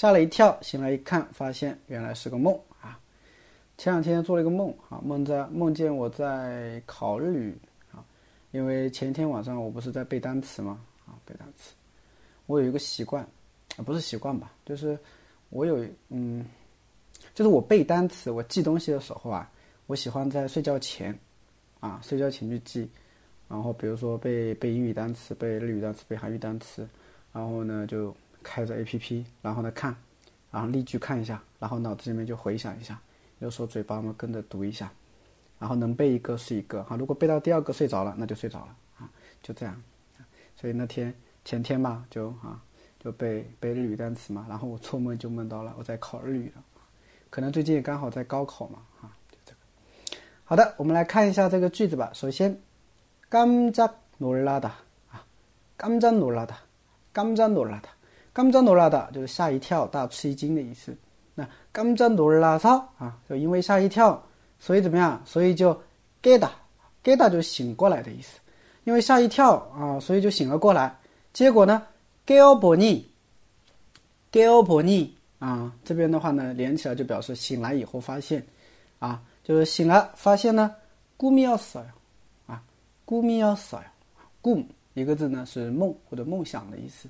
吓了一跳，醒来一看，发现原来是个梦啊！前两天做了一个梦啊，梦在梦见我在考日语啊，因为前天晚上我不是在背单词吗？啊，背单词。我有一个习惯，啊，不是习惯吧，就是我有嗯，就是我背单词、我记东西的时候啊，我喜欢在睡觉前啊，睡觉前去记，然后比如说背背英语单词、背日语单词、背韩语单词，然后呢就。开着 A P P，然后呢看，然后例句看一下，然后脑子里面就回想一下，有时候嘴巴嘛跟着读一下，然后能背一个是一个哈。如果背到第二个睡着了，那就睡着了啊，就这样。所以那天前天嘛，就啊就背背日语单词嘛，然后我做梦就梦到了我在考日语了，可能最近也刚好在高考嘛啊，就这个。好的，我们来看一下这个句子吧。首先，깜짝놀라다啊，깜짝놀라 다， 깜짝놀라 다。 깜짝놀라 다， 就是吓一跳、大吃一惊的意思。那깜짝놀라서啊，就因为吓一跳，所以怎么样？所以就깨 다， 깨다就醒过来的意思。因为吓一跳啊，所以就醒了过来。结果呢，깨어보 니， 깨어보 니啊，这边的话呢，连起来就表示醒来以后发现啊，就是醒了发现呢，꿈이었어 요， 啊，꿈이었어 요， 꿈一个字呢是梦或者梦想的意思。